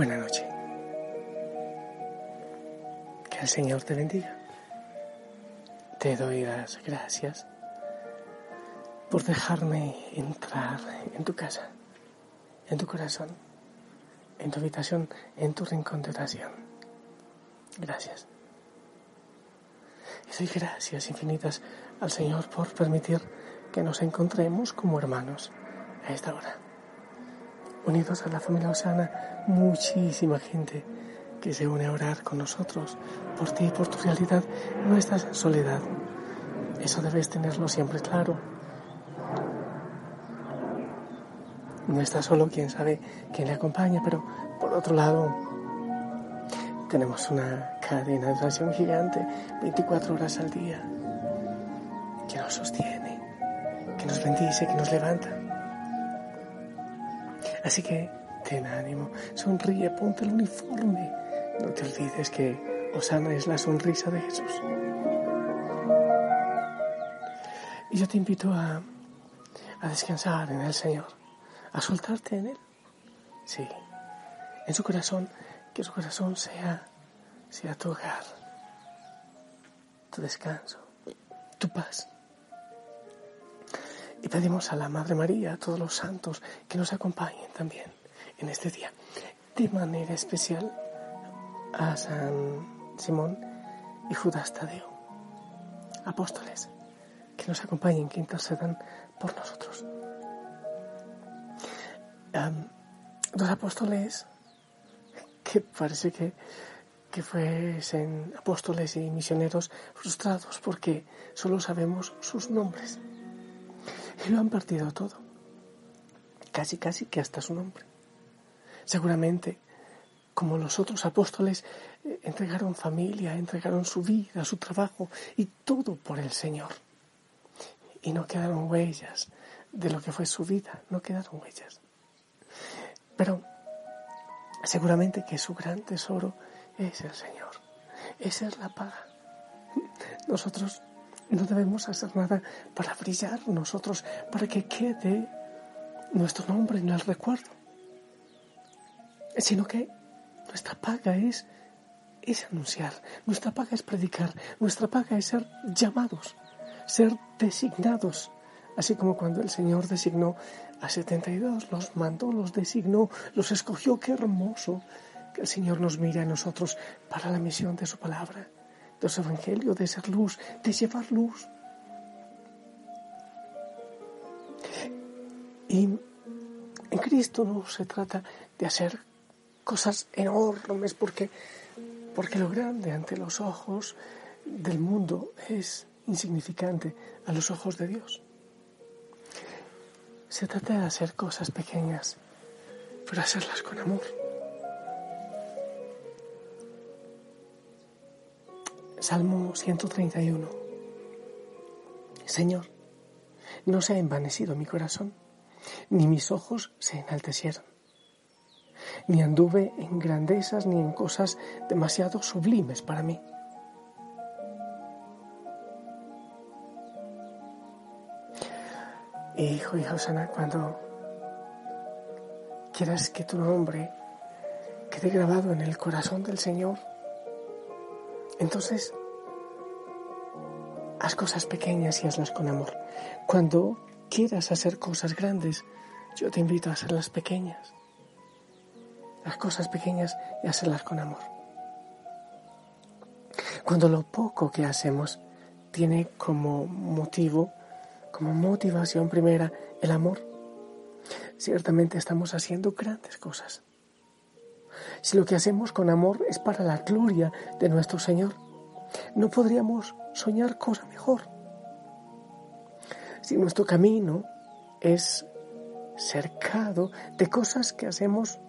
Buena noche. Que el Señor te bendiga. Te doy las gracias por dejarme entrar en tu casa, en tu corazón, en tu habitación, en tu rincón de oración. Gracias. Y doy gracias infinitas al Señor por permitir que nos encontremos como hermanos a esta hora. Unidos a la familia Osana, muchísima gente que se une a orar con nosotros por ti, por tu realidad. No estás en soledad. Eso debes tenerlo siempre claro. No está solo quien sabe quién le acompaña, pero por otro lado, tenemos una cadena de oración gigante, 24 horas al día, que nos sostiene, que nos bendice, que nos levanta. Así que ten ánimo, sonríe, ponte el uniforme. No te olvides que Osana es la sonrisa de Jesús. Y yo te invito a, a descansar en el Señor, a soltarte en Él. Sí, en su corazón, que su corazón sea, sea tu hogar, tu descanso, tu paz. Y pedimos a la Madre María, a todos los santos, que nos acompañen también en este día. De manera especial a San Simón y Judas Tadeo, apóstoles, que nos acompañen, que intercedan por nosotros. dos apóstoles que parece que, que fuesen apóstoles y misioneros frustrados porque solo sabemos sus nombres y lo han perdido todo. Casi, casi que hasta su nombre. Seguramente, como los otros apóstoles, eh, entregaron familia, entregaron su vida, su trabajo y todo por el Señor. Y no quedaron huellas de lo que fue su vida, no quedaron huellas. Pero seguramente que su gran tesoro es el Señor. Esa es la paga. Nosotros no debemos hacer nada para brillar nosotros, para que quede nuestro nombre en el recuerdo, sino que nuestra paga es, es anunciar, nuestra paga es predicar, nuestra paga es ser llamados, ser designados, así como cuando el Señor designó a 72, los mandó, los designó, los escogió, qué hermoso que el Señor nos mire a nosotros para la misión de su palabra de su evangelio, de ser luz, de llevar luz. Y en Cristo no se trata de hacer cosas enormes porque, porque lo grande ante los ojos del mundo es insignificante a los ojos de Dios. Se trata de hacer cosas pequeñas, pero hacerlas con amor. Salmo 131. Señor, no se ha envanecido mi corazón, ni mis ojos se enaltecieron, ni anduve en grandezas ni en cosas demasiado sublimes para mí. Hijo y Josana, cuando quieras que tu nombre quede grabado en el corazón del Señor, entonces, haz cosas pequeñas y hazlas con amor. Cuando quieras hacer cosas grandes, yo te invito a hacerlas pequeñas. Las cosas pequeñas y hacerlas con amor. Cuando lo poco que hacemos tiene como motivo, como motivación primera, el amor, ciertamente estamos haciendo grandes cosas. Si lo que hacemos con amor es para la gloria de nuestro Señor, no podríamos soñar cosa mejor. Si nuestro camino es cercado de cosas que hacemos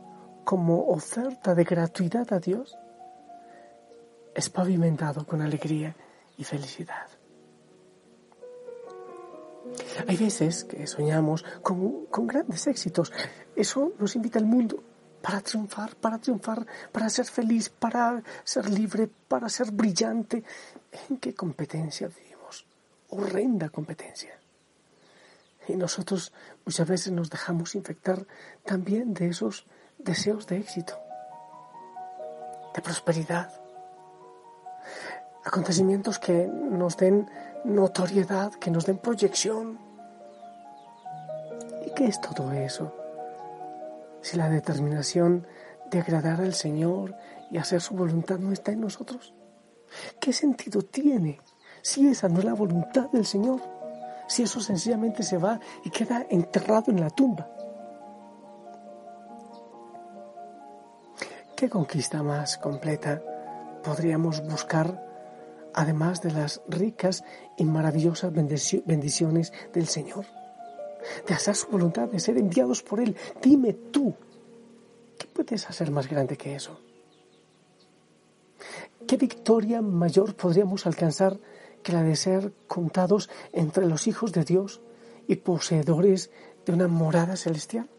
como oferta de gratuidad a Dios, es pavimentado con alegría y felicidad. Hay veces que soñamos con, grandes éxitos. Eso nos invita al mundo para triunfar, para triunfar, para ser feliz, para ser libre, para ser brillante. ¿En qué competencia vivimos? Horrenda competencia. Y nosotros muchas veces nos dejamos infectar también de esos deseos de éxito. de prosperidad. Acontecimientos que nos den notoriedad, que nos den proyección. ¿Y qué es todo eso? Si la determinación de agradar al Señor y hacer su voluntad no está en nosotros. ¿Qué sentido tiene si esa no es la voluntad del Señor? Si eso sencillamente se va y queda enterrado en la tumba. ¿Qué conquista más completa podríamos buscar además de las ricas y maravillosas bendiciones del Señor? De hacer su voluntad, de ser enviados por Él. Dime tú, ¿qué puedes hacer más grande que eso? ¿Qué victoria mayor podríamos alcanzar que la de ser contados entre los hijos de Dios y poseedores de una morada celestial?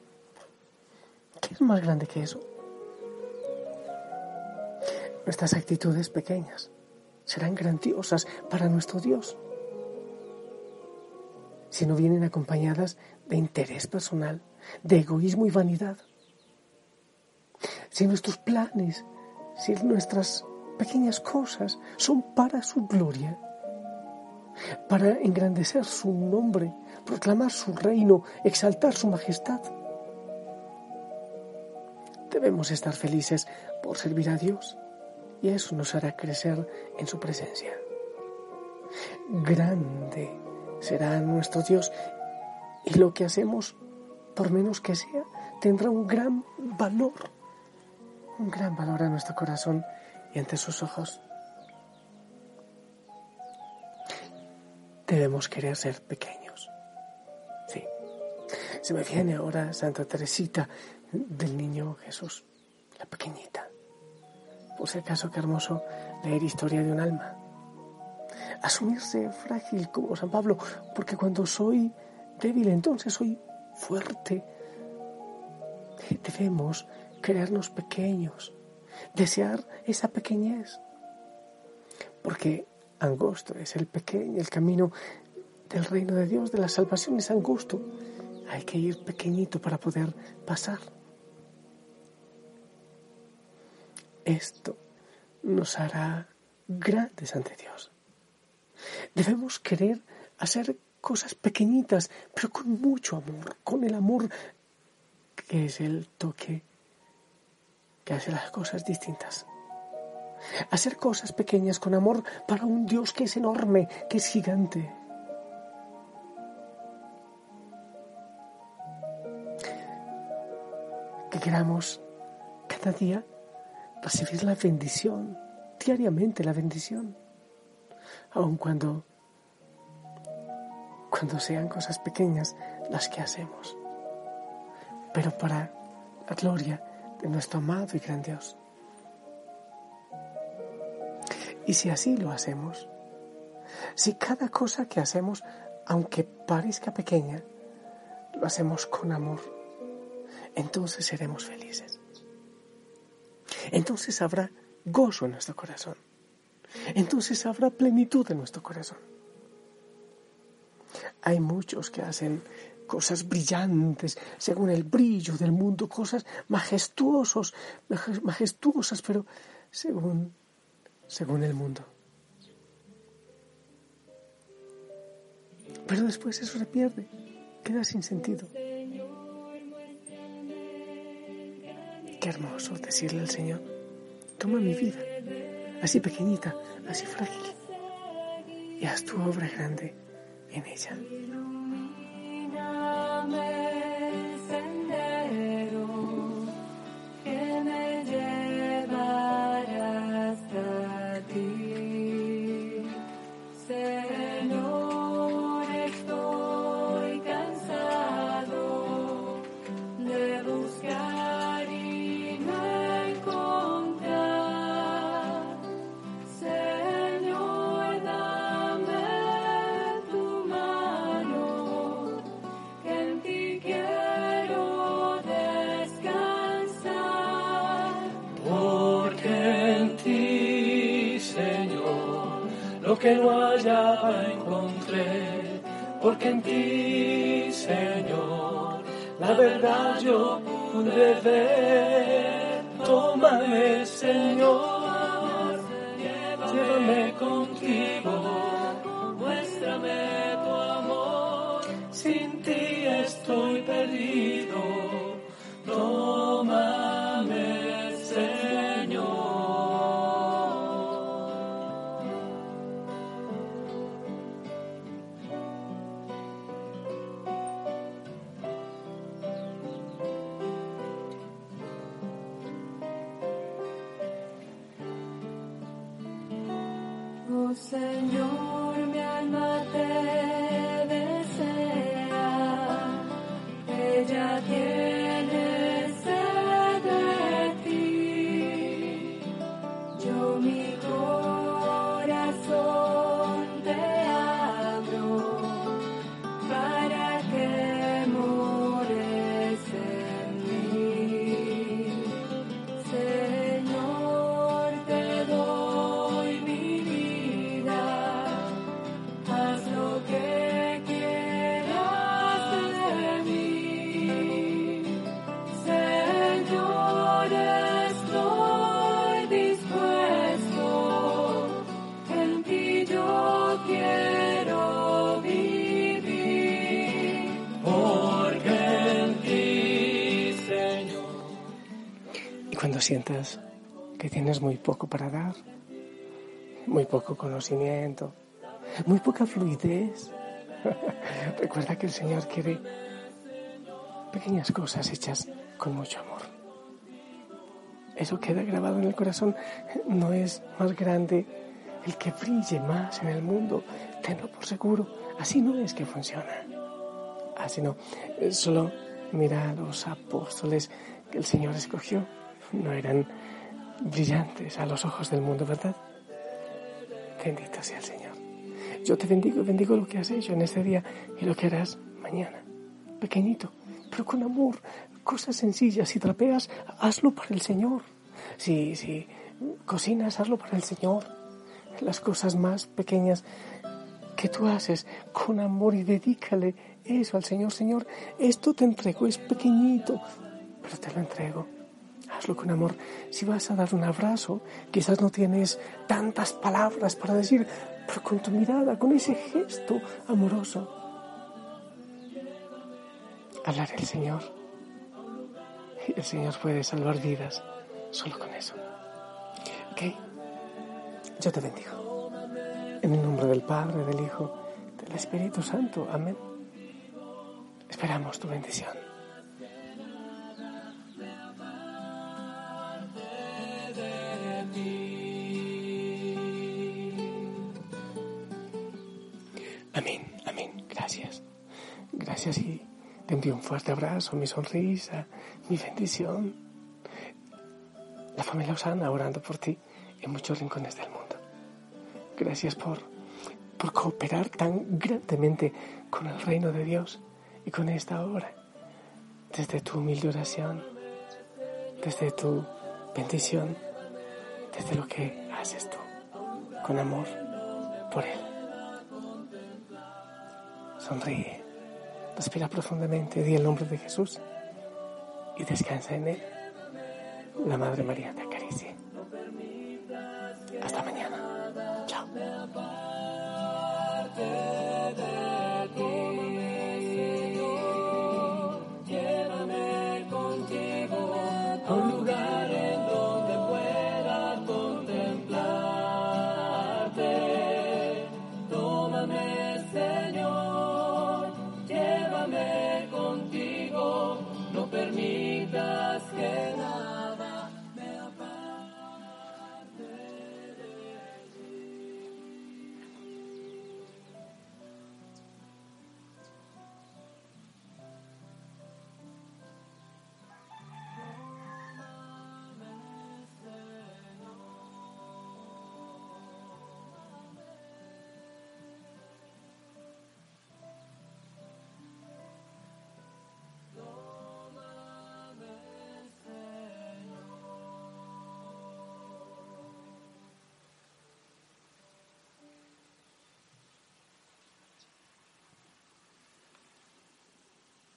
¿Qué es más grande que eso? Nuestras actitudes pequeñas serán grandiosas para nuestro Dios si no vienen acompañadas de interés personal, de egoísmo y vanidad. Si nuestros planes, si nuestras pequeñas cosas son para su gloria, para engrandecer su nombre, proclamar su reino, exaltar su majestad. Debemos estar felices por servir a Dios y eso nos hará crecer en su presencia. Grande será nuestro Dios y lo que hacemos, por menos que sea, tendrá un gran valor, un gran valor a nuestro corazón y ante sus ojos. Debemos querer ser pequeños. Sí. Se me viene ahora Santa Teresita del Niño Jesús, la pequeñita. Por si acaso, qué hermoso leer historia de un alma. Asumirse frágil como San Pablo, porque cuando soy débil, entonces soy fuerte. Debemos creernos pequeños, desear esa pequeñez, porque angosto es el pequeño, el camino del reino de Dios, de la salvación es angosto. Hay que ir pequeñito para poder pasar. Esto nos hará grandes ante Dios. Debemos querer hacer cosas pequeñitas, pero con mucho amor, con el amor que es el toque que hace las cosas distintas. Hacer cosas pequeñas con amor para un Dios que es enorme, que es gigante. Que queramos cada día recibir la bendición, diariamente la bendición, aun cuando, cuando sean cosas pequeñas las que hacemos, pero para la gloria de nuestro amado y gran Dios. Y si así lo hacemos, si cada cosa que hacemos, aunque parezca pequeña, lo hacemos con amor, entonces seremos felices. Entonces habrá gozo en nuestro corazón. Entonces habrá plenitud en nuestro corazón. Hay muchos que hacen cosas brillantes, según el brillo del mundo, cosas majestuosos, majestuosas, pero según, según el mundo. Pero después eso se pierde, queda sin sentido. Qué hermoso decirle al Señor, toma mi vida, así pequeñita, así frágil, y haz tu obra grande en ella. Que no hallaba encontré, porque en ti, Señor, la verdad yo pude ver. tómame Señor, llévame contigo, muéstrame tu amor, sin ti estoy perdido, Señor, mi alma te sientas que tienes muy poco para dar, muy poco conocimiento, muy poca fluidez, recuerda que el Señor quiere pequeñas cosas hechas con mucho amor. Eso queda grabado en el corazón. No es más grande el que brille más en el mundo. Tenlo por seguro. Así no es que funciona. Así no. Eh, Solo mira a los apóstoles que el Señor escogió. No eran brillantes a los ojos del mundo, ¿verdad? Bendito sea el Señor. Yo te bendigo y bendigo lo que has hecho en este día y lo que harás mañana. Pequeñito, pero con amor. Cosas sencillas. Si trapeas, hazlo para el Señor. Si, si cocinas, hazlo para el Señor. Las cosas más pequeñas que tú haces con amor y dedícale eso al Señor. Señor, esto te entrego, es pequeñito, pero te lo entrego. Hazlo con amor. Si vas a dar un abrazo, quizás no tienes tantas palabras para decir, pero con tu mirada, con ese gesto amoroso, hablará el Señor. Y el Señor puede salvar vidas solo con eso. ¿Ok? Yo te bendigo. En el nombre del Padre, del Hijo, del Espíritu Santo. Amén. Esperamos tu bendición. Amén, amén. Gracias. Gracias y te envío un fuerte abrazo, mi sonrisa, mi bendición. La familia Osana orando por ti en muchos rincones del mundo. Gracias por, por cooperar tan grandemente con el reino de Dios y con esta obra. Desde tu humilde oración, desde tu bendición, desde lo que haces tú, con amor por Él. Sonríe, respira profundamente, di el nombre de Jesús y descansa en Él. La Madre María te acaricie. Hasta mañana. Chao. llévame contigo